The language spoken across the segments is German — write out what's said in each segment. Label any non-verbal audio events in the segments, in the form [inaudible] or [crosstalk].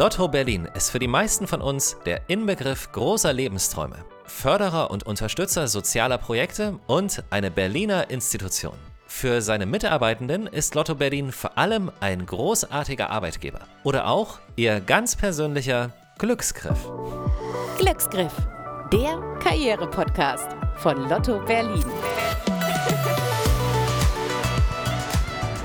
Lotto Berlin ist für die meisten von uns der Inbegriff großer Lebensträume, Förderer und Unterstützer sozialer Projekte und eine Berliner Institution. Für seine Mitarbeitenden ist Lotto Berlin vor allem ein großartiger Arbeitgeber oder auch ihr ganz persönlicher Glücksgriff. Glücksgriff, der Karriere-Podcast von Lotto Berlin.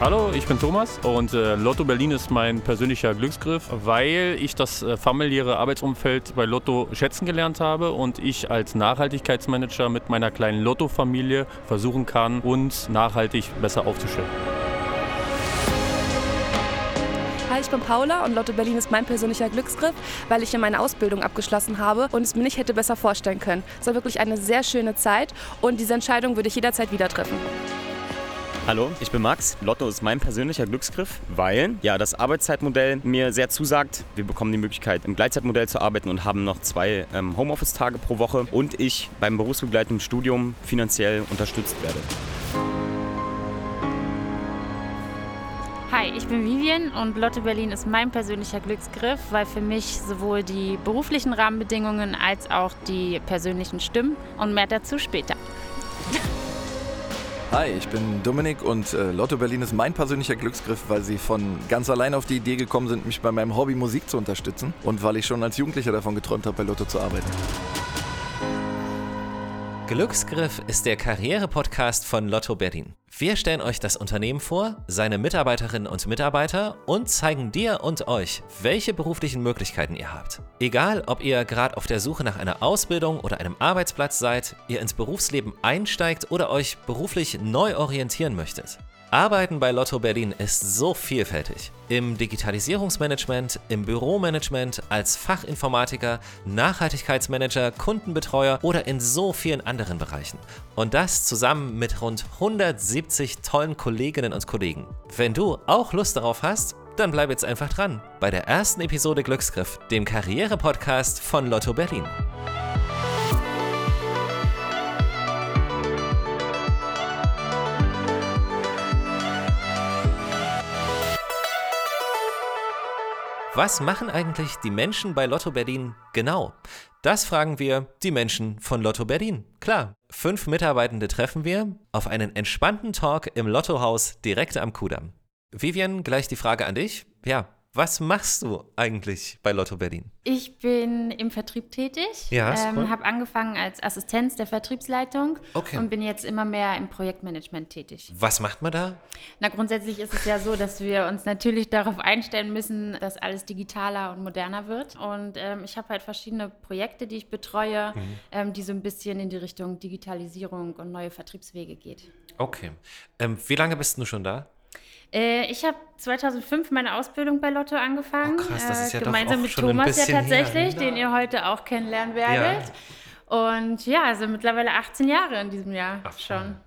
Hallo, ich bin Thomas und äh, Lotto Berlin ist mein persönlicher Glücksgriff, weil ich das äh, familiäre Arbeitsumfeld bei Lotto schätzen gelernt habe und ich als Nachhaltigkeitsmanager mit meiner kleinen Lotto-Familie versuchen kann, uns nachhaltig besser aufzustellen. Hi, ich bin Paula und Lotto Berlin ist mein persönlicher Glücksgriff, weil ich hier meine Ausbildung abgeschlossen habe und es mir nicht hätte besser vorstellen können. Es war wirklich eine sehr schöne Zeit und diese Entscheidung würde ich jederzeit wieder treffen. Hallo, ich bin Max. Lotto ist mein persönlicher Glücksgriff, weil ja das Arbeitszeitmodell mir sehr zusagt. Wir bekommen die Möglichkeit, im Gleitzeitmodell zu arbeiten und haben noch zwei ähm, Homeoffice-Tage pro Woche und ich beim berufsbegleitenden Studium finanziell unterstützt werde. Hi, ich bin Vivian und Lotte Berlin ist mein persönlicher Glücksgriff, weil für mich sowohl die beruflichen Rahmenbedingungen als auch die persönlichen stimmen und mehr dazu später. Hi, ich bin Dominik und äh, Lotto Berlin ist mein persönlicher Glücksgriff, weil sie von ganz allein auf die Idee gekommen sind, mich bei meinem Hobby Musik zu unterstützen und weil ich schon als Jugendlicher davon geträumt habe, bei Lotto zu arbeiten. Glücksgriff ist der Karriere-Podcast von Lotto Berlin. Wir stellen euch das Unternehmen vor, seine Mitarbeiterinnen und Mitarbeiter und zeigen dir und euch, welche beruflichen Möglichkeiten ihr habt. Egal, ob ihr gerade auf der Suche nach einer Ausbildung oder einem Arbeitsplatz seid, ihr ins Berufsleben einsteigt oder euch beruflich neu orientieren möchtet. Arbeiten bei Lotto Berlin ist so vielfältig. Im Digitalisierungsmanagement, im Büromanagement, als Fachinformatiker, Nachhaltigkeitsmanager, Kundenbetreuer oder in so vielen anderen Bereichen. Und das zusammen mit rund 170 tollen Kolleginnen und Kollegen. Wenn du auch Lust darauf hast, dann bleib jetzt einfach dran bei der ersten Episode Glücksgriff, dem Karriere-Podcast von Lotto Berlin. Was machen eigentlich die Menschen bei Lotto Berlin genau? Das fragen wir die Menschen von Lotto Berlin. Klar, fünf Mitarbeitende treffen wir auf einen entspannten Talk im Lottohaus direkt am Kudamm. Vivian, gleich die Frage an dich. Ja, was machst du eigentlich bei Lotto Berlin? Ich bin im Vertrieb tätig. Ja, ist cool. ähm, habe angefangen als Assistenz der Vertriebsleitung Okay. und bin jetzt immer mehr im Projektmanagement tätig. Was macht man da? Na, grundsätzlich ist es ja so, dass wir uns natürlich darauf einstellen müssen, dass alles digitaler und moderner wird. Und ähm, ich habe halt verschiedene Projekte, die ich betreue, Mhm. ähm, die so ein bisschen in die Richtung Digitalisierung und neue Vertriebswege geht. Okay. Ähm, wie lange bist du schon da? Äh, ich habe 2005 meine Ausbildung bei Lotto angefangen. Oh, krass, das ist ja äh, gemeinsam mit Thomas ja bisschen her. tatsächlich, den ihr heute auch kennenlernen werdet. Und ja, also mittlerweile 18 Jahre in diesem Jahr Ach, schon.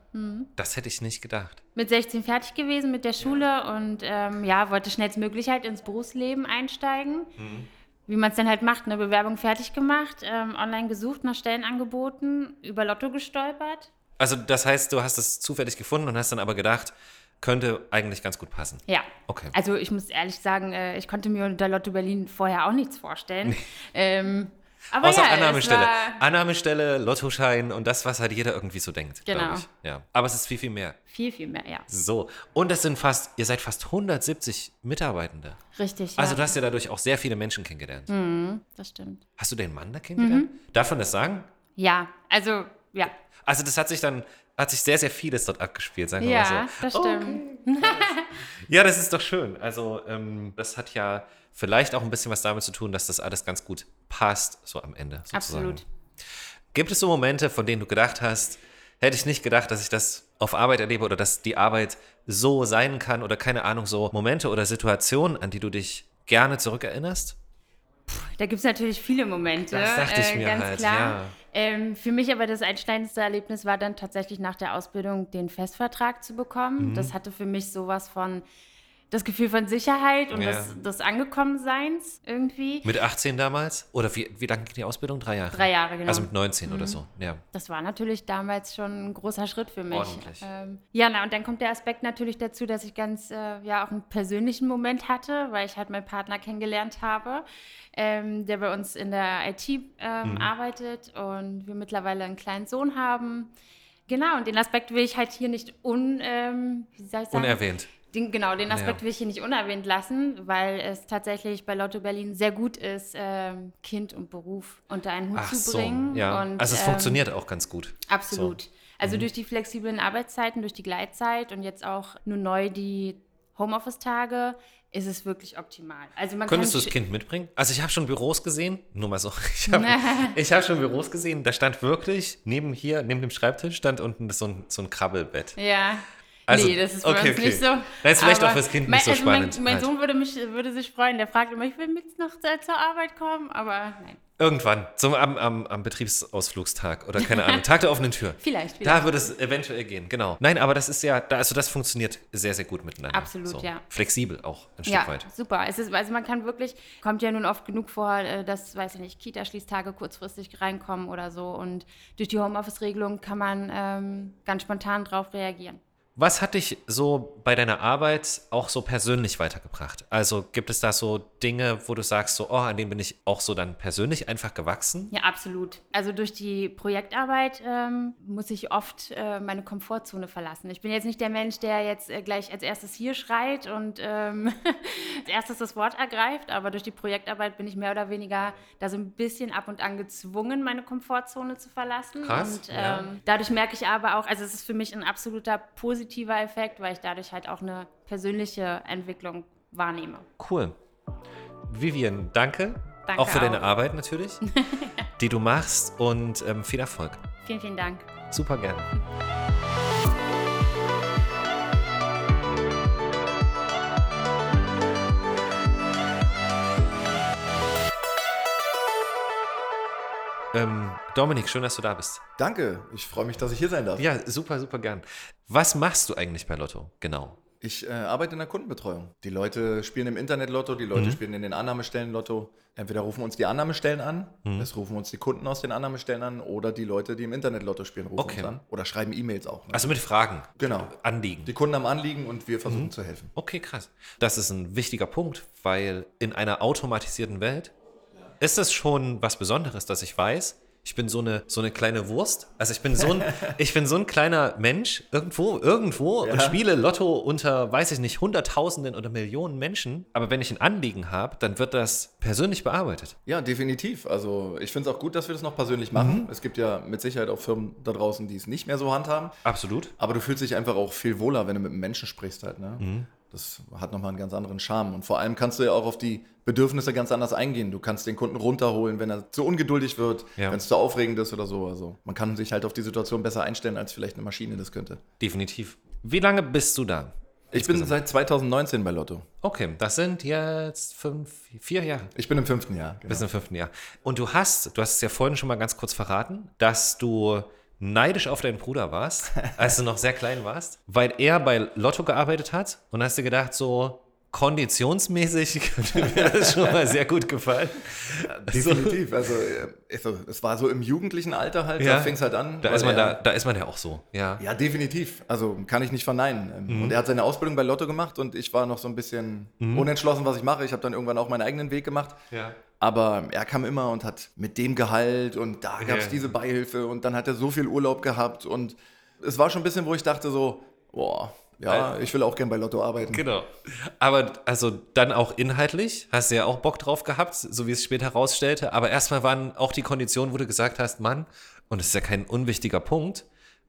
Das hätte ich nicht gedacht. Mit 16 fertig gewesen mit der Schule und ähm, ja, wollte schnellstmöglich halt ins Berufsleben einsteigen. Mhm. Wie man es dann halt macht, eine Bewerbung fertig gemacht, ähm, online gesucht nach Stellenangeboten, über Lotto gestolpert. Also das heißt, du hast es zufällig gefunden und hast dann aber gedacht, könnte eigentlich ganz gut passen. Ja. Okay. Also ich muss ehrlich sagen, äh, ich konnte mir unter Lotto Berlin vorher auch nichts vorstellen. [laughs] Ähm, aber Außer ja, es Annahmestelle. Annahmestelle, Lottoschein und das, was halt jeder irgendwie so denkt. Genau. Ich. Ja. Aber es ist viel, viel mehr. Viel, viel mehr, ja. So. Und es sind fast, ihr seid fast 170 Mitarbeitende. Richtig, ja. Also du hast ja dadurch auch sehr viele Menschen kennengelernt. das stimmt. Hast du den Mann da kennengelernt? Mhm. Darf man das sagen? Ja, also, ja. Also das hat sich dann, hat sich sehr, sehr vieles dort abgespielt, sagen wir Ja, mal so. das stimmt. Ja, das ist doch schön. Also ähm, das hat ja vielleicht auch ein bisschen was damit zu tun, dass das alles ganz gut passt, so am Ende. Sozusagen. Absolut. Gibt es so Momente, von denen du gedacht hast, hätte ich nicht gedacht, dass ich das auf Arbeit erlebe oder dass die Arbeit so sein kann oder keine Ahnung, so Momente oder Situationen, an die du dich gerne zurückerinnerst? Da gibt es natürlich viele Momente. Das dachte ich äh, mir ganz halt, klar. ja. Ähm, für mich aber das einschneidendste Erlebnis war dann tatsächlich nach der Ausbildung den Festvertrag zu bekommen. Mhm. Das hatte für mich sowas von das Gefühl von Sicherheit und Ja. des, des Angekommenseins irgendwie. Mit 18 damals? Oder wie, wie lange ging die Ausbildung? Drei Jahre? Drei Jahre, genau. Also mit 19 oder so, ja. Das war natürlich damals schon ein großer Schritt für mich. Ordentlich. Ähm, ja, na, und dann kommt der Aspekt natürlich dazu, dass ich ganz, äh, ja, auch einen persönlichen Moment hatte, weil ich halt meinen Partner kennengelernt habe, ähm, der bei uns in der IT ähm, Mhm. arbeitet und wir mittlerweile einen kleinen Sohn haben. Genau, und den Aspekt will ich halt hier nicht un, ähm, wie soll ich sagen? Unerwähnt. Den, genau, den Aspekt Ja. will ich hier nicht unerwähnt lassen, weil es tatsächlich bei Lotto Berlin sehr gut ist, ähm, Kind und Beruf unter einen Hut Ach zu so, bringen. ja. Und, also es ähm, funktioniert auch ganz gut. Absolut. Also Mhm. durch die flexiblen Arbeitszeiten, durch die Gleitzeit und jetzt auch nur neu die Homeoffice-Tage ist es wirklich optimal. Also man Könntest du das Kind mitbringen? Also ich habe schon Büros gesehen, nur mal so, [laughs] ich habe [laughs] hab schon Büros gesehen, da stand wirklich, neben hier, neben dem Schreibtisch, stand unten so ein, so ein Krabbelbett. Ja. Also, nee, das ist bei okay, uns okay. nicht so. Das ist vielleicht auch fürs Kind mein, nicht so also spannend. Mein, mein halt. Sohn würde, mich, würde sich freuen, der fragt immer, ich will mit noch zur Arbeit kommen, aber nein. Irgendwann, zum, am, am, am Betriebsausflugstag oder keine Ahnung, [laughs] Tag der offenen Tür. Vielleicht, Da vielleicht. würde es eventuell gehen, genau. Nein, aber das ist ja, da- also das funktioniert sehr, sehr gut miteinander. Absolut, ja. Flexibel auch ein Stück Ja, weit. super. Es ist, also man kann wirklich, kommt ja nun oft genug vor, äh, dass, weiß ich nicht, Kita-Schließtage kurzfristig reinkommen oder so. Und durch die Homeoffice-Regelung kann man ähm, ganz spontan drauf reagieren. Was hat dich so bei deiner Arbeit auch so persönlich weitergebracht? Also gibt es da so Dinge, wo du sagst, so, oh, an denen bin ich auch so dann persönlich einfach gewachsen? Ja, absolut. Also durch die Projektarbeit ähm, muss ich oft äh, meine Komfortzone verlassen. Ich bin jetzt nicht der Mensch, der jetzt äh, gleich als erstes hier schreit und ähm, [laughs] als erstes das Wort ergreift, aber durch die Projektarbeit bin ich mehr oder weniger da so ein bisschen ab und an gezwungen, meine Komfortzone zu verlassen. Krass, Und ja. ähm, dadurch merke ich aber auch, also es ist für mich ein absoluter positiver Effekt, weil ich dadurch halt auch eine persönliche Entwicklung wahrnehme. Cool. Vivian, danke. Danke auch für deine auch. Arbeit natürlich, [laughs] die du machst und ähm, viel Erfolg. Vielen, vielen Dank. Super gerne. Ähm, Dominik, schön, dass du da bist. Danke, ich freue mich, dass ich hier sein darf. Ja, super, super gern. Was machst du eigentlich bei Lotto? Genau. Ich äh, arbeite in der Kundenbetreuung. Die Leute spielen im Internet Lotto, die Leute spielen in den Annahmestellen Lotto. Entweder rufen uns die Annahmestellen an, es rufen uns die Kunden aus den Annahmestellen an oder die Leute, die im Internet Lotto spielen, rufen Okay. uns an. Oder schreiben E-Mails auch. Ne? Also mit Fragen. Genau. Anliegen. Die Kunden haben Anliegen und wir versuchen zu helfen. Okay, krass. Das ist ein wichtiger Punkt, weil in einer automatisierten Welt ist es schon was Besonderes, dass ich weiß, ich bin so eine, so eine kleine Wurst. Also ich bin so ein, [laughs] ich bin so ein kleiner Mensch irgendwo, irgendwo und Ja. spiele Lotto unter, weiß ich nicht, Hunderttausenden oder Millionen Menschen. Aber wenn ich ein Anliegen habe, dann wird das persönlich bearbeitet. Ja, definitiv. Also ich finde es auch gut, dass wir das noch persönlich machen. Es gibt ja mit Sicherheit auch Firmen da draußen, die es nicht mehr so handhaben. Absolut. Aber du fühlst dich einfach auch viel wohler, wenn du mit einem Menschen sprichst halt. Ne? Mhm. Das hat nochmal einen ganz anderen Charme. Und vor allem kannst du ja auch auf die Bedürfnisse ganz anders eingehen. Du kannst den Kunden runterholen, wenn er zu ungeduldig wird, Ja. wenn es zu aufregend ist oder so. Also man kann sich halt auf die Situation besser einstellen, als vielleicht eine Maschine das könnte. Definitiv. Wie lange bist du da? Ich bin seit 2019 bei Lotto. Okay, das sind jetzt fünf, vier Jahre. Ich bin im fünften Jahr. Genau. Bis im fünften Jahr. Und du hast, du hast es ja vorhin schon mal ganz kurz verraten, dass du neidisch auf deinen Bruder warst, [laughs] als du noch sehr klein warst, weil er bei Lotto gearbeitet hat und hast dir gedacht, so konditionsmäßig [laughs] könnte mir das schon mal sehr gut gefallen. Definitiv. Also äh, also, es war so im jugendlichen Alter halt, Ja. da fing es halt an. Da ist man er- da, da ist man ja auch so, ja. Ja, definitiv. Also kann ich nicht verneinen. Ähm, Mhm. Und er hat seine Ausbildung bei Lotto gemacht und ich war noch so ein bisschen unentschlossen, was ich mache. Ich habe dann irgendwann auch meinen eigenen Weg gemacht. Ja. Aber er kam immer und hat mit dem Gehalt und da gab es Ja. diese Beihilfe und dann hat er so viel Urlaub gehabt und es war schon ein bisschen, wo ich dachte so, boah, ja, ich will auch gern bei Lotto arbeiten. Genau. Aber also dann auch inhaltlich, hast du ja auch Bock drauf gehabt, so wie es später herausstellte. Aber erstmal waren auch die Konditionen, wo du gesagt hast, Mann, und das ist ja kein unwichtiger Punkt,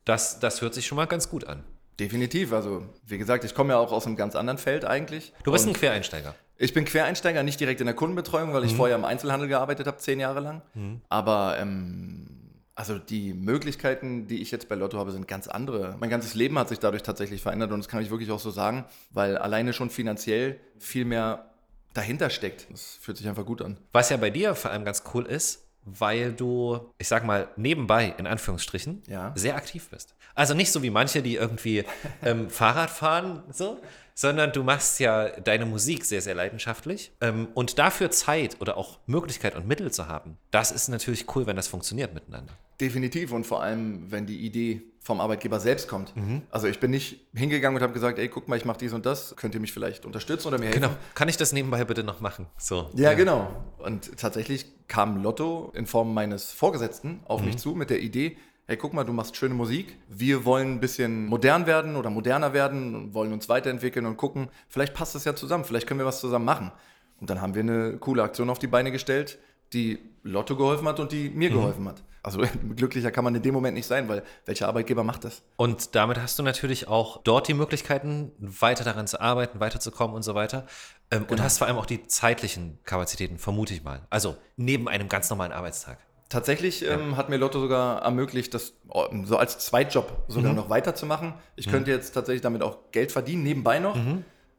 das, das hört sich schon mal ganz gut an. Definitiv. Also wie gesagt, ich komme ja auch aus einem ganz anderen Feld eigentlich. Du bist ein Quereinsteiger. Ich bin Quereinsteiger, nicht direkt in der Kundenbetreuung, Mhm. weil ich vorher im Einzelhandel gearbeitet habe, zehn Jahre lang. Aber ähm, also die Möglichkeiten, die ich jetzt bei Lotto habe, sind ganz andere. Mein ganzes Leben hat sich dadurch tatsächlich verändert und das kann ich wirklich auch so sagen, weil alleine schon finanziell viel mehr dahinter steckt. Das fühlt sich einfach gut an. Was ja bei dir vor allem ganz cool ist, weil du, ich sag mal, nebenbei, in Anführungsstrichen, Ja. sehr aktiv bist. Also nicht so wie manche, die irgendwie ähm, Fahrrad fahren, so, sondern du machst ja deine Musik sehr, sehr leidenschaftlich. Ähm, und dafür Zeit oder auch Möglichkeit und Mittel zu haben, das ist natürlich cool, wenn das funktioniert miteinander. Definitiv und vor allem, wenn die Idee vom Arbeitgeber selbst kommt. Also ich bin nicht hingegangen und habe gesagt, ey, guck mal, ich mache dies und das, könnt ihr mich vielleicht unterstützen oder mir helfen? Genau. Kann ich das nebenbei bitte noch machen? So. Ja, genau. Und tatsächlich kam Lotto in Form meines Vorgesetzten auf mich zu mit der Idee, hey, guck mal, du machst schöne Musik. Wir wollen ein bisschen modern werden oder moderner werden und wollen uns weiterentwickeln und gucken, vielleicht passt das ja zusammen, vielleicht können wir was zusammen machen. Und dann haben wir eine coole Aktion auf die Beine gestellt, die Lotto geholfen hat und die mir geholfen hat. Also [laughs] glücklicher kann man in dem Moment nicht sein, weil welcher Arbeitgeber macht das? Und damit hast du natürlich auch dort die Möglichkeiten, weiter daran zu arbeiten, weiterzukommen und so weiter. Ähm, Und hast vor allem auch die zeitlichen Kapazitäten, vermute ich mal. Also neben einem ganz normalen Arbeitstag. Tatsächlich ähm, hat mir Lotto sogar ermöglicht, das oh, so als Zweitjob sogar noch weiterzumachen. Ich könnte jetzt tatsächlich damit auch Geld verdienen, nebenbei noch.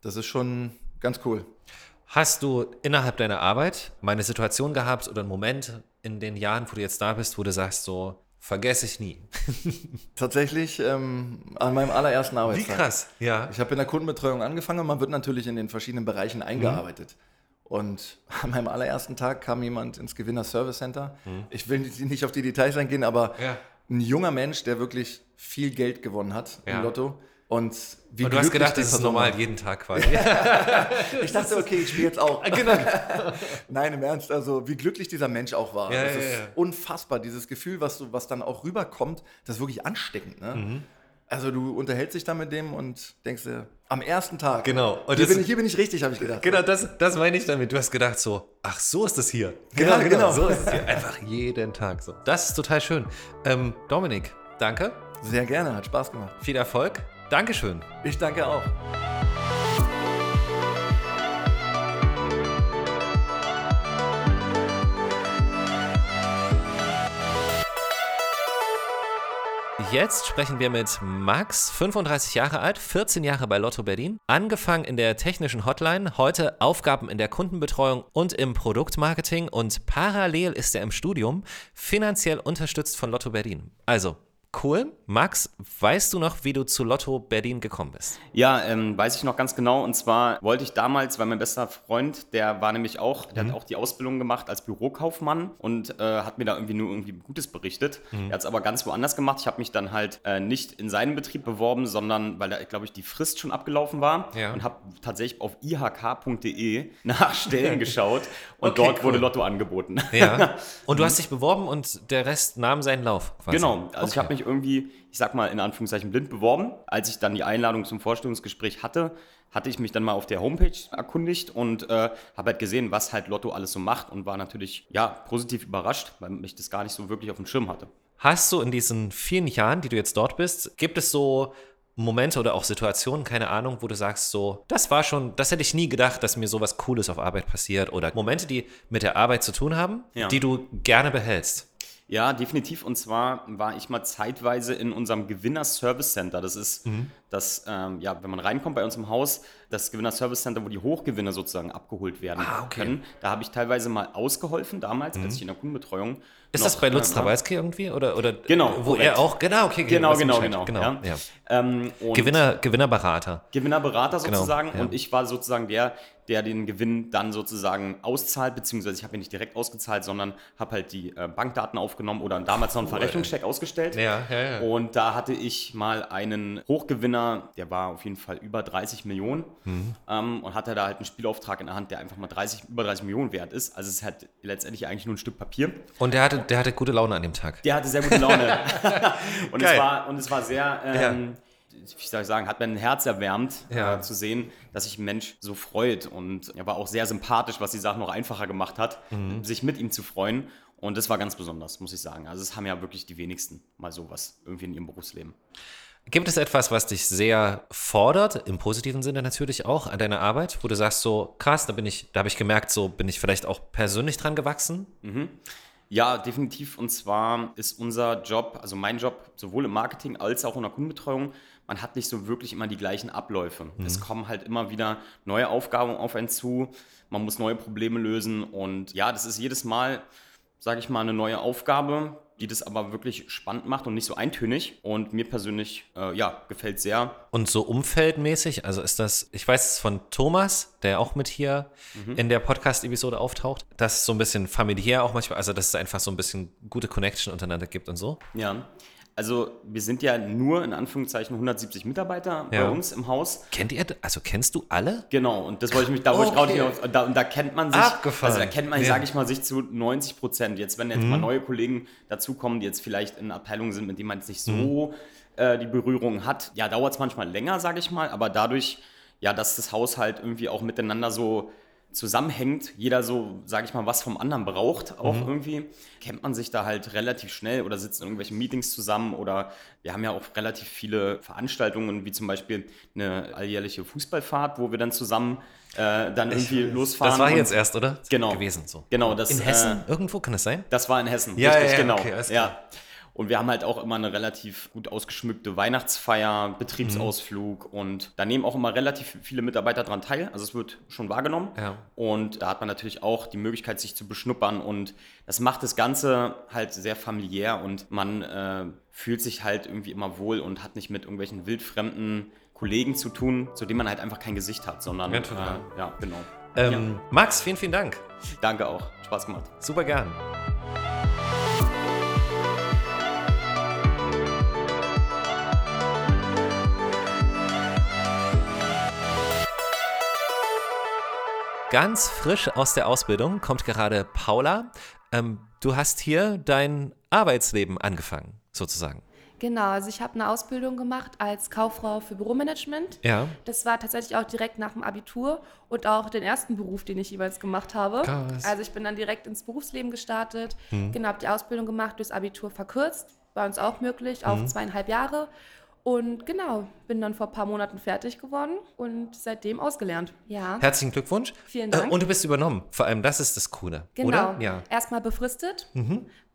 Das ist schon ganz cool. Hast du innerhalb deiner Arbeit mal eine Situation gehabt oder einen Moment in den Jahren, wo du jetzt da bist, wo du sagst, so, vergesse ich nie? [laughs] Tatsächlich ähm, an meinem allerersten Arbeitstag. ja. Ich habe in der Kundenbetreuung angefangen und man wird natürlich in den verschiedenen Bereichen eingearbeitet. Und [laughs] an meinem allerersten Tag kam jemand ins Gewinner Service Center. Ich will nicht auf die Details eingehen, aber Ja. ein junger Mensch, der wirklich viel Geld gewonnen hat Ja. im Lotto. Und wie Und du hast gedacht, das ist Person normal war. jeden Tag quasi. [laughs] [laughs] Ich dachte, okay, ich spiele jetzt auch. genau. Nein, im Ernst, also wie glücklich dieser Mensch auch war. Ja, das ist unfassbar, dieses Gefühl, was, du, was dann auch rüberkommt, das ist wirklich ansteckend. Ne? Mhm. Also du unterhältst dich dann mit dem und denkst dir, am ersten Tag, Genau. Und hier, das- bin ich, hier bin ich richtig, habe ich gedacht. Genau, das, das meine ich damit. Du hast gedacht so, ach, so ist es hier. Ja, genau. So ist es hier. Einfach jeden Tag so. Das ist total schön. Ähm, Dominik, danke. Sehr gerne, hat Spaß gemacht. Viel Erfolg. Dankeschön. Ich danke auch. Jetzt sprechen wir mit Max, 35 Jahre alt, 14 Jahre bei Lotto Berlin, angefangen in der technischen Hotline, heute Aufgaben in der Kundenbetreuung und im Produktmarketing und parallel ist er im Studium, finanziell unterstützt von Lotto Berlin. Also, cool. Max, weißt du noch, wie du zu Lotto Berlin gekommen bist? Ja, ähm, weiß ich noch ganz genau. Und zwar wollte ich damals, weil mein bester Freund, der war nämlich auch, der hat auch die Ausbildung gemacht als Bürokaufmann und äh, hat mir da irgendwie nur irgendwie Gutes berichtet. Er hat es aber ganz woanders gemacht. Ich habe mich dann halt äh, nicht in seinen Betrieb beworben, sondern weil da, glaube ich, die Frist schon abgelaufen war Ja. und habe tatsächlich auf ihk.de [laughs] nach Stellen geschaut und Okay, dort cool. wurde Lotto angeboten. Ja. [laughs] Und du hast dich beworben und der Rest nahm seinen Lauf. Quasi. Genau, also ich Okay. habe mich irgendwie, ich sag mal in Anführungszeichen blind beworben. Als ich dann die Einladung zum Vorstellungsgespräch hatte, hatte ich mich dann mal auf der Homepage erkundigt und äh, habe halt gesehen, was halt Lotto alles so macht und war natürlich ja positiv überrascht, weil ich das gar nicht so wirklich auf dem Schirm hatte. Hast du in diesen vielen Jahren, die du jetzt dort bist, gibt es so Momente oder auch Situationen, keine Ahnung, wo du sagst so, das war schon, das hätte ich nie gedacht, dass mir sowas Cooles auf Arbeit passiert oder Momente, die mit der Arbeit zu tun haben, Ja. die du gerne behältst. Ja, definitiv. Und zwar war ich mal zeitweise in unserem Gewinner Service Center. Das ist das, ähm, ja, wenn man reinkommt bei uns im Haus, das Gewinner Service Center, wo die Hochgewinner sozusagen abgeholt werden Ah, okay. können. Da habe ich teilweise mal ausgeholfen, damals, als ich in der Kundenbetreuung. Ist noch, das bei Lutz äh, Trabalski irgendwie oder oder Genau, wo korrekt. er auch genau okay Genau, genau, genau. genau ja. ja. Ähm, Gewinner Gewinnerberater. Gewinnerberater Genau, sozusagen. ja. Und ich war sozusagen der, der den Gewinn dann sozusagen auszahlt, beziehungsweise ich habe ihn nicht direkt ausgezahlt, sondern habe halt die äh, Bankdaten aufgenommen oder damals noch einen Verrechnungscheck ausgestellt. Ja, ja, ja. Und da hatte ich mal einen Hochgewinner, der war auf jeden Fall über 30 Millionen Mhm. ähm, und hatte da halt einen Spielauftrag in der Hand, der einfach mal 30, über 30 Millionen wert ist. Also es ist halt letztendlich eigentlich nur ein Stück Papier. Und der hatte der hatte gute Laune an dem Tag. Der hatte sehr gute Laune. [laughs] und, Geil. es war, und es war sehr, ähm, wie soll ich sagen, hat mein Herz erwärmt, Ja. äh, zu sehen, dass sich ein Mensch so freut. Und er war auch sehr sympathisch, was die Sache noch einfacher gemacht hat, Mhm. sich mit ihm zu freuen. Und das war ganz besonders, muss ich sagen. Also es haben ja wirklich die wenigsten mal sowas irgendwie in ihrem Berufsleben. Gibt es etwas, was dich sehr fordert, im positiven Sinne natürlich auch, an deiner Arbeit, wo du sagst so, krass, da bin ich, da habe ich gemerkt, so bin ich vielleicht auch persönlich dran gewachsen? Ja, definitiv. Und zwar ist unser Job, also mein Job, sowohl im Marketing als auch in der Kundenbetreuung, man hat nicht so wirklich immer die gleichen Abläufe. Es kommen halt immer wieder neue Aufgaben auf einen zu. Man muss neue Probleme lösen. Und ja, das ist jedes Mal, sage ich mal, eine neue Aufgabe, die das aber wirklich spannend macht und nicht so eintönig. Und mir persönlich, äh, ja, gefällt sehr. Und so umfeldmäßig, also ist das, ich weiß es von Thomas, der auch mit hier in der Podcast-Episode auftaucht, dass es so ein bisschen familiär auch manchmal, also dass es einfach so ein bisschen gute Connection untereinander gibt und so. Ja. Also wir sind ja nur in Anführungszeichen 170 Mitarbeiter Ja. bei uns im Haus. Kennt ihr, also kennst du alle? Genau, und das wollte ich mich, da wollte ich Okay. gerade hinaus, und da, und da kennt man sich, Abgefahren. also da kennt man, Ja. Mhm. sage ich mal, sich zu 90 Prozent. Jetzt, wenn jetzt mal neue Kollegen dazukommen, die jetzt vielleicht in Abteilungen sind, mit denen man jetzt nicht so äh, die Berührung hat, ja, dauert es manchmal länger, sage ich mal, aber dadurch, ja, dass das Haus halt irgendwie auch miteinander so zusammenhängt, jeder so, sage ich mal, was vom anderen braucht, auch irgendwie, kennt man sich da halt relativ schnell oder sitzt in irgendwelchen Meetings zusammen oder wir haben ja auch relativ viele Veranstaltungen, wie zum Beispiel eine alljährliche Fußballfahrt, wo wir dann zusammen äh, dann irgendwie losfahren. Das war jetzt erst, oder? Genau. Gewesen so. Genau, das, In äh, Hessen? Irgendwo kann das sein? Das war in Hessen, Ja, richtig, ja, ja, genau. okay, ja. Und wir haben halt auch immer eine relativ gut ausgeschmückte Weihnachtsfeier, Betriebsausflug und da nehmen auch immer relativ viele Mitarbeiter dran teil. Also es wird schon wahrgenommen. Ja. Und da hat man natürlich auch die Möglichkeit, sich zu beschnuppern und das macht das Ganze halt sehr familiär und man äh, fühlt sich halt irgendwie immer wohl und hat nicht mit irgendwelchen wildfremden Kollegen zu tun, zu denen man halt einfach kein Gesicht hat, sondern Ja, total. äh, ja genau. Ähm, Max, vielen, vielen Dank. Danke auch. Spaß gemacht. Super gern. Ganz frisch aus der Ausbildung kommt gerade Paula. Ähm, du hast hier dein Arbeitsleben angefangen, sozusagen. Genau, also ich habe eine Ausbildung gemacht als Kauffrau für Büromanagement. Ja. Das war tatsächlich auch direkt nach dem Abitur und auch den ersten Beruf, den ich jeweils gemacht habe. Krass. Also ich bin dann direkt ins Berufsleben gestartet, genau, habe die Ausbildung gemacht, durchs Abitur verkürzt, bei uns auch möglich, auf zweieinhalb Jahre. Und genau, bin dann vor ein paar Monaten fertig geworden und seitdem ausgelernt. Ja, Herzlichen Glückwunsch. Vielen Dank. Äh, und du bist übernommen. Vor allem, das ist das Coole. genau. Oder? Ja. Mhm. Erstmal befristet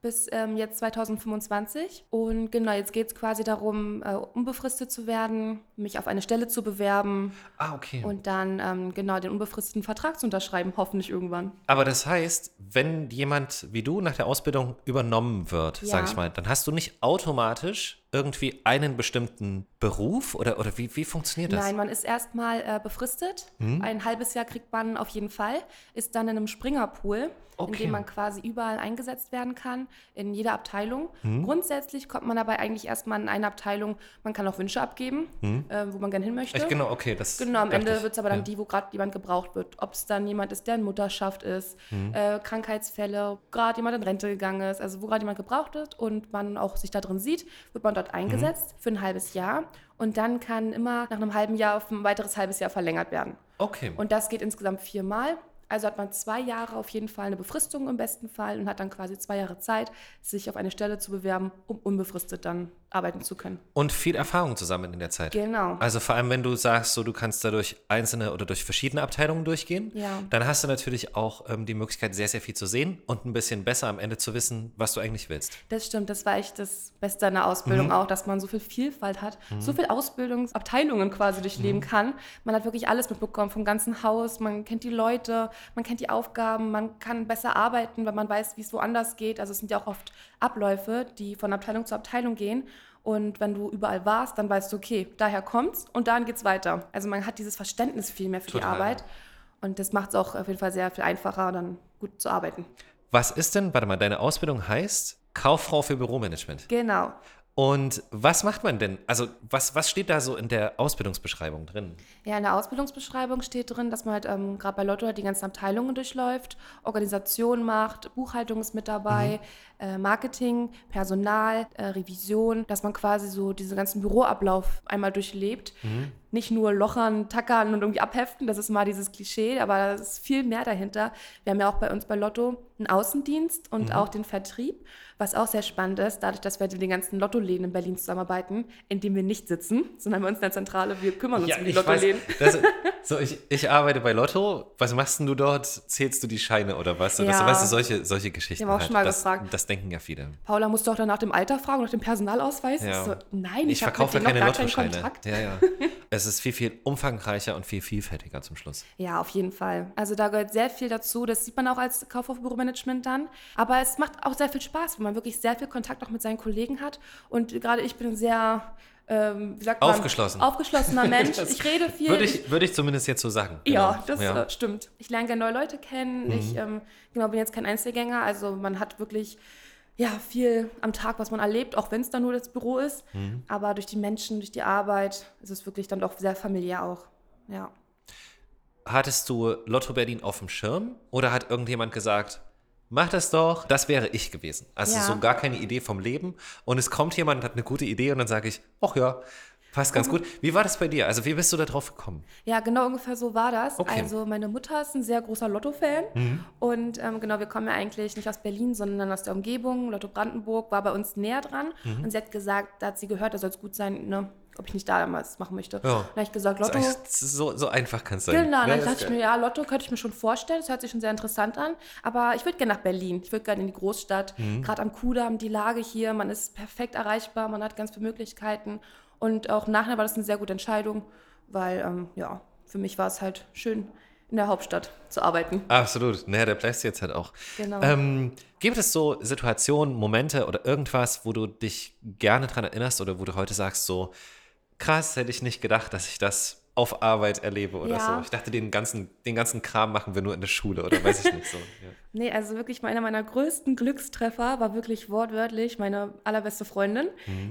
bis ähm, jetzt 2025. Und genau, jetzt geht es quasi darum, äh, unbefristet zu werden, mich auf eine Stelle zu bewerben Ah, okay. und dann ähm, genau den unbefristeten Vertrag zu unterschreiben, hoffentlich irgendwann. Aber das heißt, wenn jemand wie du nach der Ausbildung übernommen wird, Ja. sag ich mal, dann hast du nicht automatisch irgendwie einen bestimmten Beruf oder, oder wie, wie funktioniert das? Nein, man ist erstmal äh, befristet. Hm? Ein halbes Jahr kriegt man auf jeden Fall. Ist dann in einem Springerpool, in Okay. dem man quasi überall eingesetzt werden kann, in jeder Abteilung. Hm? Grundsätzlich kommt man dabei eigentlich erstmal in eine Abteilung. Man kann auch Wünsche abgeben, äh, wo man gerne hin möchte. Hm? Ich, genau, okay. Das Genau, am Ende wird es aber dann Ja. die, wo gerade jemand gebraucht wird. Ob es dann jemand ist, der in Mutterschaft ist, Mhm. äh, Krankheitsfälle, gerade jemand in Rente gegangen ist, also wo gerade jemand gebraucht wird und man auch sich da drin sieht, wird man dort eingesetzt Mhm. für ein halbes Jahr. Und dann kann immer nach einem halben Jahr auf ein weiteres halbes Jahr verlängert werden. Okay. Und das geht insgesamt viermal. Also hat man zwei Jahre auf jeden Fall eine Befristung im besten Fall und hat dann quasi zwei Jahre Zeit, sich auf eine Stelle zu bewerben, um unbefristet dann arbeiten zu können. Und viel Erfahrung zu sammeln in der Zeit. Genau. Also vor allem, wenn du sagst, so du kannst da durch einzelne oder durch verschiedene Abteilungen durchgehen, Ja. dann hast du natürlich auch ähm, die Möglichkeit, sehr, sehr viel zu sehen und ein bisschen besser am Ende zu wissen, was du eigentlich willst. Das stimmt, das war echt das Beste an der Ausbildung auch, dass man so viel Vielfalt hat, so viel Ausbildungsabteilungen quasi durchleben kann. Man hat wirklich alles mitbekommen vom ganzen Haus, man kennt die Leute, man kennt die Aufgaben, man kann besser arbeiten, weil man weiß, wie es woanders geht. Also es sind ja auch oft Abläufe, die von Abteilung zu Abteilung gehen. Und wenn du überall warst, dann weißt du, okay, daher kommt's und dann geht's weiter. Also man hat dieses Verständnis viel mehr für Total. die Arbeit. Und das macht es auch auf jeden Fall sehr viel einfacher, dann gut zu arbeiten. Was ist denn, warte mal, deine Ausbildung heißt Kauffrau für Büromanagement. Genau. Und was macht man denn? Also, was, was steht da so in der Ausbildungsbeschreibung drin? Ja, in der Ausbildungsbeschreibung steht drin, dass man halt ähm, gerade bei Lotto halt die ganzen Abteilungen durchläuft, Organisation macht, Buchhaltung ist mit dabei, äh, Marketing, Personal, äh, Revision, dass man quasi so diesen ganzen Büroablauf einmal durchlebt. Nicht nur lochern, tackern und irgendwie abheften, das ist mal dieses Klischee, aber da ist viel mehr dahinter. Wir haben ja auch bei uns bei Lotto einen Außendienst und auch den Vertrieb, was auch sehr spannend ist, dadurch, dass wir mit den ganzen Lottoläden in Berlin zusammenarbeiten, in denen wir nicht sitzen, sondern bei uns in der Zentrale, wir kümmern uns um die Lottoläden. das, [laughs] so, ich, ich arbeite bei Lotto. Was machst denn du dort? Zählst du die Scheine oder was? Ja. weißt du, solche, solche Geschichten. Haben auch schon mal das, gefragt. Das denken ja viele. Paula musste auch dann nach dem Alter fragen, nach dem Personalausweis. Ja. Ich so, nein, ich, Ich verkaufe keine gar keinen Lottoscheine. Kontakt. Ja, ja. [laughs] Es es ist viel, viel umfangreicher und viel vielfältiger zum Schluss. Ja, auf jeden Fall. Also da gehört sehr viel dazu. Das sieht man auch als Kaufhofbüromanagement dann. Aber es macht auch sehr viel Spaß, weil man wirklich sehr viel Kontakt auch mit seinen Kollegen hat. Und gerade ich bin ein sehr ähm, wie sagt man? Aufgeschlossen. Aufgeschlossener [laughs] Mensch. Ich rede viel. Würde ich, würde ich zumindest jetzt so sagen. Ja, Genau. das Ja. Äh, stimmt. Ich lerne gerne neue Leute kennen. Ich ähm, genau, bin jetzt kein Einzelgänger. Also man hat wirklich ja, viel am Tag, was man erlebt, auch wenn es dann nur das Büro ist. Aber durch die Menschen, durch die Arbeit ist es wirklich dann doch sehr familiär auch. Ja. Hattest du Lotto Berlin auf dem Schirm oder hat irgendjemand gesagt, mach das doch? Das wäre ich gewesen. Also Ja. so gar keine Idee vom Leben. Und es kommt jemand und hat eine gute Idee und dann sage ich, ach ja, passt ganz gut. Wie war das bei dir? Also wie bist du da drauf gekommen? Ja, genau ungefähr so war das. Okay. Also meine Mutter ist ein sehr großer Lotto-Fan. Mhm. Und ähm, genau, wir kommen ja eigentlich nicht aus Berlin, sondern aus der Umgebung. Lotto Brandenburg war bei uns näher dran. Mhm. Und sie hat gesagt, da hat sie gehört, da soll es gut sein, ne, ob ich nicht da damals machen möchte. Ja. Dann habe ich gesagt, Lotto. So, so einfach kann es sein. Genau, Ja, dann dachte ich mir, ja, Lotto könnte ich mir schon vorstellen. Das hört sich schon sehr interessant an. Aber ich würde gerne nach Berlin. Ich würde gerne in die Großstadt. Mhm. Gerade am Kudamm, die Lage hier. Man ist perfekt erreichbar. Man hat ganz viele Möglichkeiten. Und auch nachher war das eine sehr gute Entscheidung, weil, ähm, ja, für mich war es halt schön, in der Hauptstadt zu arbeiten. Absolut. Naja, der bleibst du jetzt halt auch. Genau. Ähm, gibt es so Situationen, Momente oder irgendwas, wo du dich gerne dran erinnerst oder wo du heute sagst, so krass, hätte ich nicht gedacht, dass ich das auf Arbeit erlebe oder Ja. so. Ich dachte, den ganzen, den ganzen Kram machen wir nur in der Schule oder weiß ich nicht so. [laughs] Ja. Nee, also wirklich einer meiner größten Glückstreffer war wirklich wortwörtlich meine allerbeste Freundin,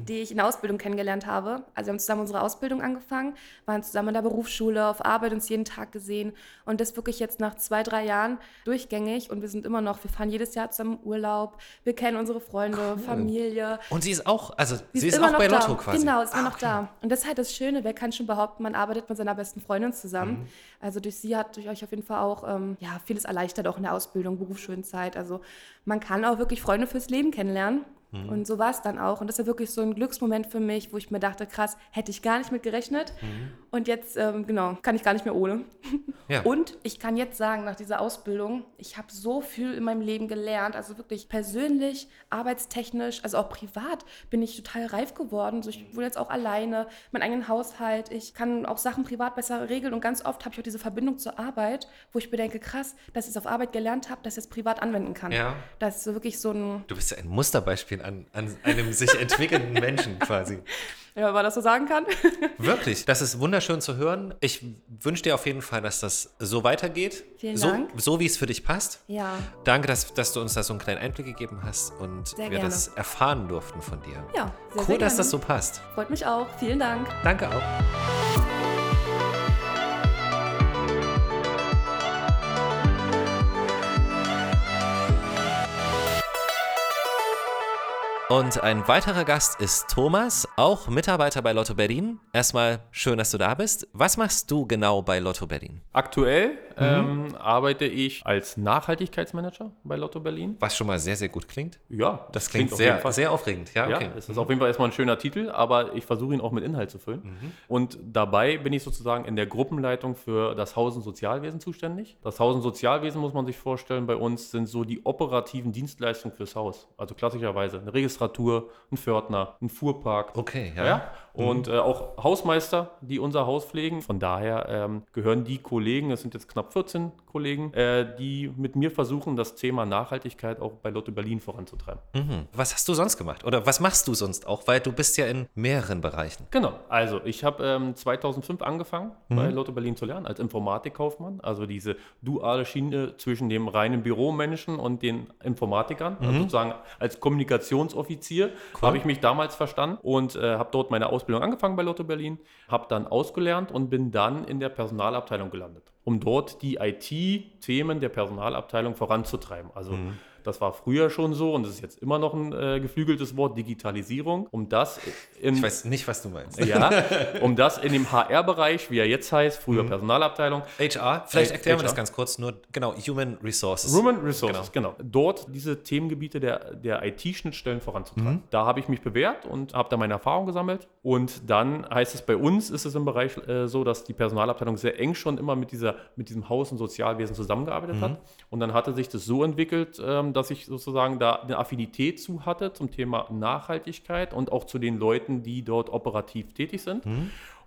die ich in der Ausbildung kennengelernt habe. Also wir haben zusammen unsere Ausbildung angefangen, waren zusammen in der Berufsschule, auf Arbeit uns jeden Tag gesehen und das wirklich jetzt nach zwei, drei Jahren durchgängig und wir sind immer noch, wir fahren jedes Jahr zusammen Urlaub, wir kennen unsere Freunde, Familie. Und sie ist auch, also sie, Sie ist, immer auch bei da. Lotto quasi. Genau, ist immer Ah, noch okay. da. Und das ist halt das Schöne, wer kann schon behaupten, man arbeitet mit seiner besten Freundin zusammen. Mhm. Also durch sie hat durch euch auf jeden Fall auch ähm, ja, vieles erleichtert, auch in der Ausbildung, Berufsschulenzeit. Also man kann auch wirklich Freunde fürs Leben kennenlernen. Mhm. Und so war es dann auch. Und das war wirklich so ein Glücksmoment für mich, wo ich mir dachte, krass, hätte ich gar nicht mit gerechnet. Mhm. Und jetzt, ähm, genau, kann ich gar nicht mehr ohne. [laughs] Ja. Und ich kann jetzt sagen, nach dieser Ausbildung, ich habe so viel in meinem Leben gelernt. Also wirklich persönlich, arbeitstechnisch, also auch privat bin ich total reif geworden. So, ich wohne jetzt auch alleine, meinen eigenen Haushalt. Ich kann auch Sachen privat besser regeln. Und ganz oft habe ich auch diese Verbindung zur Arbeit, wo ich bedenke, krass, dass ich es auf Arbeit gelernt habe, dass ich es privat anwenden kann. Ja. Das ist so wirklich so ein, Du bist ja ein Musterbeispiel an, an einem sich entwickelnden Menschen quasi. [laughs] ja, wenn man das so sagen kann. [laughs] Wirklich, das ist wunderschön zu hören. Ich wünsche dir auf jeden Fall, dass das so weitergeht. Vielen so, Dank. So wie es für dich passt. ja. Danke, dass, dass du uns da so einen kleinen Einblick gegeben hast und Sehr wir gerne. das erfahren durften von dir. Ja, sehr, cool, sehr dass das so passt. Freut mich auch. Vielen Dank. Danke auch. Und ein weiterer Gast ist Thomas, auch Mitarbeiter bei Lotto Berlin. Erstmal schön, dass du da bist. Was machst du genau bei Lotto Berlin? Aktuell Mhm. ähm, arbeite ich als Nachhaltigkeitsmanager bei Lotto Berlin. Was schon mal sehr, sehr gut klingt. Ja, Das klingt, auf jeden sehr, Fall. sehr aufregend. Ja, Ja, okay. es ist auf jeden Fall erstmal ein schöner Titel, aber ich versuche ihn auch mit Inhalt zu füllen. Mhm. Und dabei bin ich sozusagen in der Gruppenleitung für das Haus- und Sozialwesen zuständig. Das Haus- und Sozialwesen, muss man sich vorstellen, bei uns sind so die operativen Dienstleistungen fürs Haus. Also klassischerweise eine Registratur, ein Pförtner, ein Fuhrpark. Okay, ja. Ja. Und äh, auch Hausmeister, die unser Haus pflegen. Von daher ähm, gehören die Kollegen, es sind jetzt knapp 14 Kollegen, äh, die mit mir versuchen, das Thema Nachhaltigkeit auch bei Lotto Berlin voranzutreiben. Mhm. Was hast du sonst gemacht? Oder was machst du sonst auch? Weil du bist ja in mehreren Bereichen. Genau, also ich habe ähm, 2005 angefangen bei Lotto Berlin zu lernen als Informatikkaufmann, also diese duale Schiene zwischen dem reinen Büromenschen und den Informatikern, also sozusagen als Kommunikationsoffizier habe ich mich damals verstanden und äh, habe dort meine Ausbildung angefangen bei Lotto Berlin, habe dann ausgelernt und bin dann in der Personalabteilung gelandet, um dort die IT-Themen der Personalabteilung voranzutreiben. Also das war früher schon so und das ist jetzt immer noch ein äh, geflügeltes Wort, Digitalisierung, um das in Ich weiß nicht, was du meinst. ja, [laughs] um das in dem HR-Bereich, wie er jetzt heißt, früher Personalabteilung, HR, vielleicht erklären wir das ganz kurz, nur genau, Human Resources. Human Resources, genau. Dort diese Themengebiete der, der IT-Schnittstellen voranzutreiben. Da habe ich mich bewährt und habe da meine Erfahrung gesammelt. Und dann heißt es bei uns, ist es im Bereich äh, so, dass die Personalabteilung sehr eng schon immer mit, dieser, mit diesem Haus- und Sozialwesen zusammengearbeitet hat. Und dann hatte sich das so entwickelt, ähm, dass ich sozusagen da eine Affinität zu hatte zum Thema Nachhaltigkeit und auch zu den Leuten, die dort operativ tätig sind.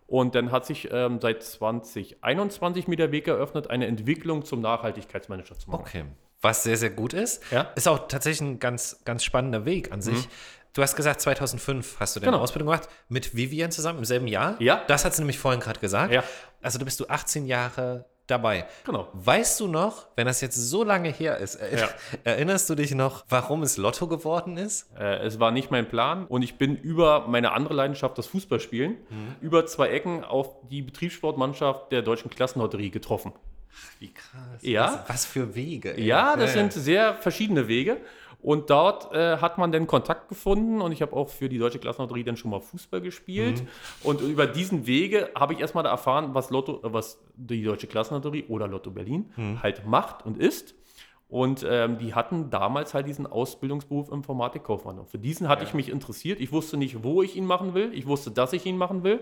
Und dann hat sich ähm, seit 2021 mir der Weg eröffnet, eine Entwicklung zum Nachhaltigkeitsmanager zu machen. Okay. Was sehr, sehr gut ist. Ja. Ist auch tatsächlich ein ganz, ganz spannender Weg an sich. Du hast gesagt, 2005 hast du deine Genau. Ausbildung gemacht. Mit Vivian zusammen im selben Jahr? Ja. Das hat sie nämlich vorhin gerade gesagt. Ja. Also du bist du 18 Jahre dabei. Genau. Weißt du noch, wenn das jetzt so lange her ist, er Ja. [laughs] erinnerst du dich noch, warum es Lotto geworden ist? Äh, es war nicht mein Plan und ich bin über meine andere Leidenschaft, das Fußballspielen, über zwei Ecken auf die Betriebssportmannschaft der Deutschen Klassenlotterie getroffen. Wie krass. Ja. Was, was für Wege. ey. Ja, das Ja. sind sehr verschiedene Wege. Und dort äh, hat man dann Kontakt gefunden und ich habe auch für die Deutsche Klassenlotterie dann schon mal Fußball gespielt. Und über diesen Wege habe ich erstmal da erfahren, was, Lotto, äh, was die Deutsche Klassenlotterie oder Lotto Berlin halt macht und ist. Und ähm, die hatten damals halt diesen Ausbildungsberuf Informatikkaufmann. Und für diesen hatte ich mich interessiert. Ich wusste nicht, wo ich ihn machen will. Ich wusste, dass ich ihn machen will.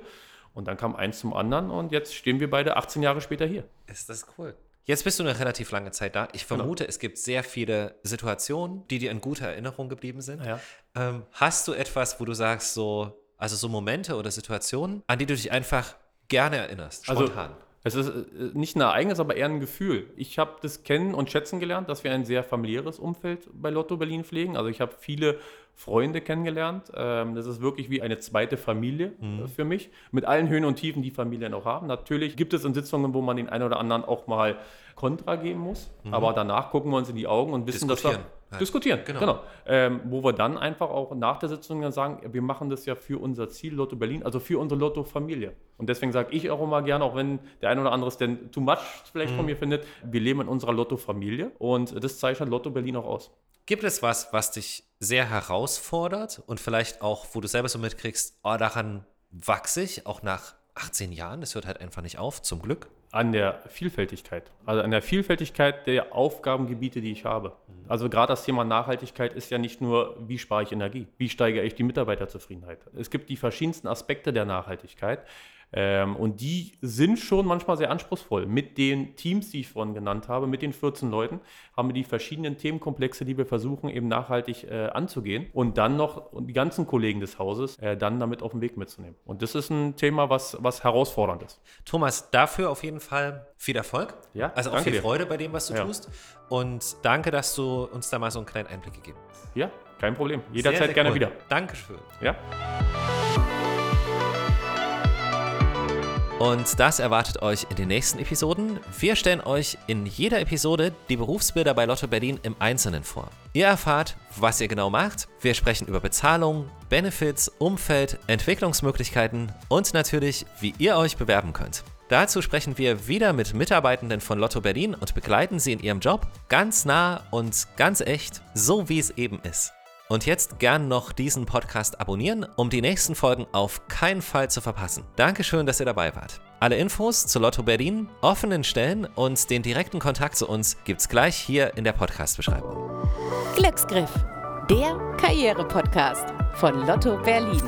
Und dann kam eins zum anderen und jetzt stehen wir beide 18 Jahre später hier. Ist das cool. Jetzt bist du eine relativ lange Zeit da. Ich vermute, es gibt sehr viele Situationen, die dir in guter Erinnerung geblieben sind. Ja. Ähm, hast du etwas, wo du sagst, so, also so Momente oder Situationen, an die du dich einfach gerne erinnerst, Also, spontan? Es ist äh, nicht ein Ereignis, aber eher ein Gefühl. Ich habe das kennen und schätzen gelernt, dass wir ein sehr familiäres Umfeld bei Lotto Berlin pflegen. Also ich habe viele Freunde kennengelernt. Ähm, das ist wirklich wie eine zweite Familie äh, für mich, mit allen Höhen und Tiefen, die Familien auch haben. Natürlich gibt es in Sitzungen, wo man den einen oder anderen auch mal Kontra geben muss, aber danach gucken wir uns in die Augen und wissen, dass wir halt. diskutieren. Genau. Genau. Ähm, wo wir dann einfach auch nach der Sitzung dann sagen, wir machen das ja für unser Ziel Lotto Berlin, also für unsere Lotto-Familie. Und deswegen sage ich auch immer gerne, auch wenn der ein oder andere es denn too much vielleicht Mhm. von mir findet, wir leben in unserer Lotto-Familie und das zeichnet Lotto Berlin auch aus. Gibt es was, was dich sehr herausfordert und vielleicht auch, wo du selber so mitkriegst, oh, daran wachse ich, auch nach 18 Jahren? Das hört halt einfach nicht auf, zum Glück. An der Vielfältigkeit, also an der Vielfältigkeit der Aufgabengebiete, die ich habe. Also gerade das Thema Nachhaltigkeit ist ja nicht nur, wie spare ich Energie, wie steigere ich die Mitarbeiterzufriedenheit. Es gibt die verschiedensten Aspekte der Nachhaltigkeit ähm, und die sind schon manchmal sehr anspruchsvoll. Mit den Teams, die ich vorhin genannt habe, mit den 14 Leuten, haben wir die verschiedenen Themenkomplexe, die wir versuchen eben nachhaltig äh, anzugehen und dann noch die ganzen Kollegen des Hauses äh, dann damit auf den Weg mitzunehmen. Und das ist ein Thema, was, was herausfordernd ist. Thomas, dafür auf jeden Fall viel Erfolg. Ja, Also auch viel dir. Freude bei dem, was du Ja. tust. Und danke, dass du uns da mal so einen kleinen Einblick gegeben hast. Ja, kein Problem. Jederzeit Sehr, sehr gerne cool. wieder. Dankeschön. Ja. Und das erwartet euch in den nächsten Episoden. Wir stellen euch in jeder Episode die Berufsbilder bei Lotto Berlin im Einzelnen vor. Ihr erfahrt, was ihr genau macht. Wir sprechen über Bezahlung, Benefits, Umfeld, Entwicklungsmöglichkeiten und natürlich, wie ihr euch bewerben könnt. Dazu sprechen wir wieder mit Mitarbeitenden von Lotto Berlin und begleiten sie in ihrem Job ganz nah und ganz echt, so wie es eben ist. Und jetzt gern noch diesen Podcast abonnieren, um die nächsten Folgen auf keinen Fall zu verpassen. Dankeschön, dass ihr dabei wart. Alle Infos zu Lotto Berlin, offenen Stellen und den direkten Kontakt zu uns gibt's gleich hier in der Podcast-Beschreibung. Glücksgriff, der Karriere-Podcast von Lotto Berlin.